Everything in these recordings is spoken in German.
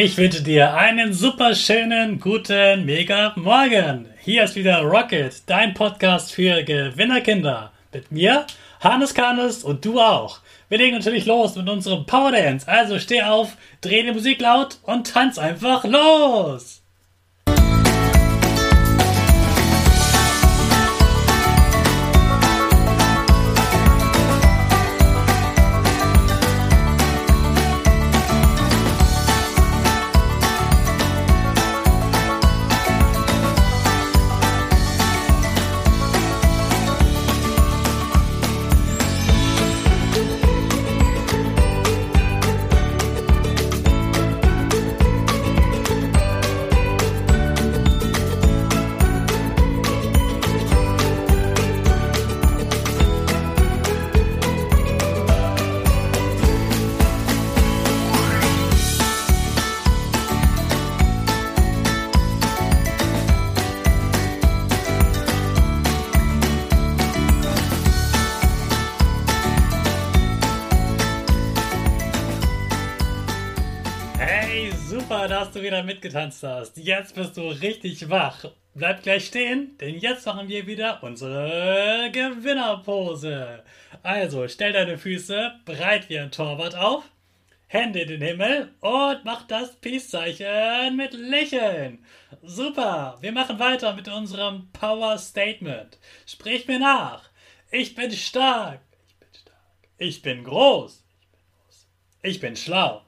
Ich wünsche dir einen super schönen, guten, mega Morgen. Hier ist wieder Rocket, dein Podcast für Gewinnerkinder. Mit mir, Hannes Karnes und du auch. Wir legen natürlich los mit unserem Power Dance. Also steh auf, dreh die Musik laut und tanz einfach los. Super, dass du wieder mitgetanzt hast. Jetzt bist du richtig wach. Bleib gleich stehen, denn jetzt machen wir wieder unsere Gewinnerpose. Also stell deine Füße breit wie ein Torwart auf, Hände in den Himmel und mach das Peace-Zeichen mit Lächeln. Super, wir machen weiter mit unserem Power Statement. Sprich mir nach. Ich bin stark. Ich bin stark. Ich bin groß. Ich bin groß. Ich bin schlau.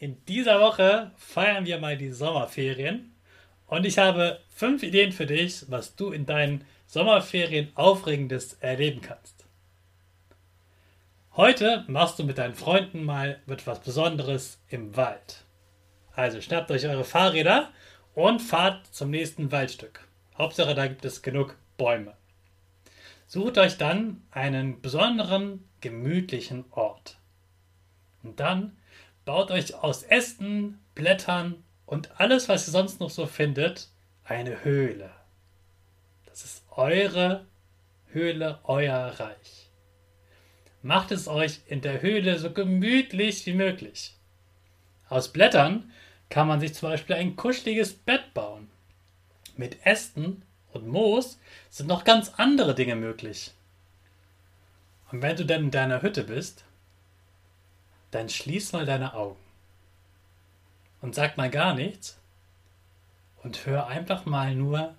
In dieser Woche feiern wir mal die Sommerferien und ich habe fünf Ideen für dich, was du in deinen Sommerferien Aufregendes erleben kannst. Heute machst du mit deinen Freunden mal etwas Besonderes im Wald. Also schnappt euch eure Fahrräder und fahrt zum nächsten Waldstück. Hauptsache, da gibt es genug Bäume. Sucht euch dann einen besonderen, gemütlichen Ort. Und dann Baut euch aus Ästen, Blättern und alles, was ihr sonst noch so findet, eine Höhle. Das ist eure Höhle, euer Reich. Macht es euch in der Höhle so gemütlich wie möglich. Aus Blättern kann man sich zum Beispiel ein kuscheliges Bett bauen. Mit Ästen und Moos sind noch ganz andere Dinge möglich. Und wenn du dann in deiner Hütte bist, dann schließ mal deine Augen und sag mal gar nichts und hör einfach mal nur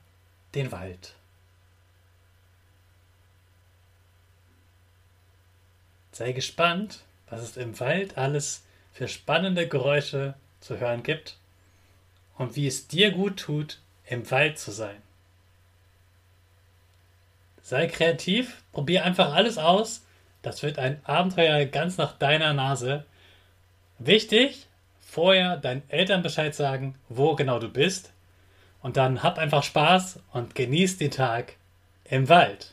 den Wald. Sei gespannt, was es im Wald alles für spannende Geräusche zu hören gibt und wie es dir gut tut, im Wald zu sein. Sei kreativ, probier einfach alles aus das wird ein Abenteuer ganz nach deiner Nase. Wichtig, vorher deinen Eltern Bescheid sagen, wo genau du bist. Und dann hab einfach Spaß und genieß den Tag im Wald.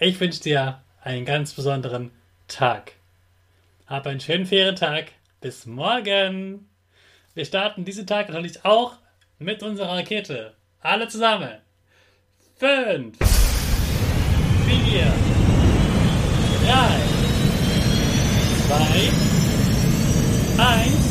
Ich wünsche dir einen ganz besonderen Tag. Hab einen schönen Ferientag. Bis morgen. Wir starten diesen Tag natürlich auch mit unserer Rakete. Alle zusammen. Fünf, vier, 9, 7, 1,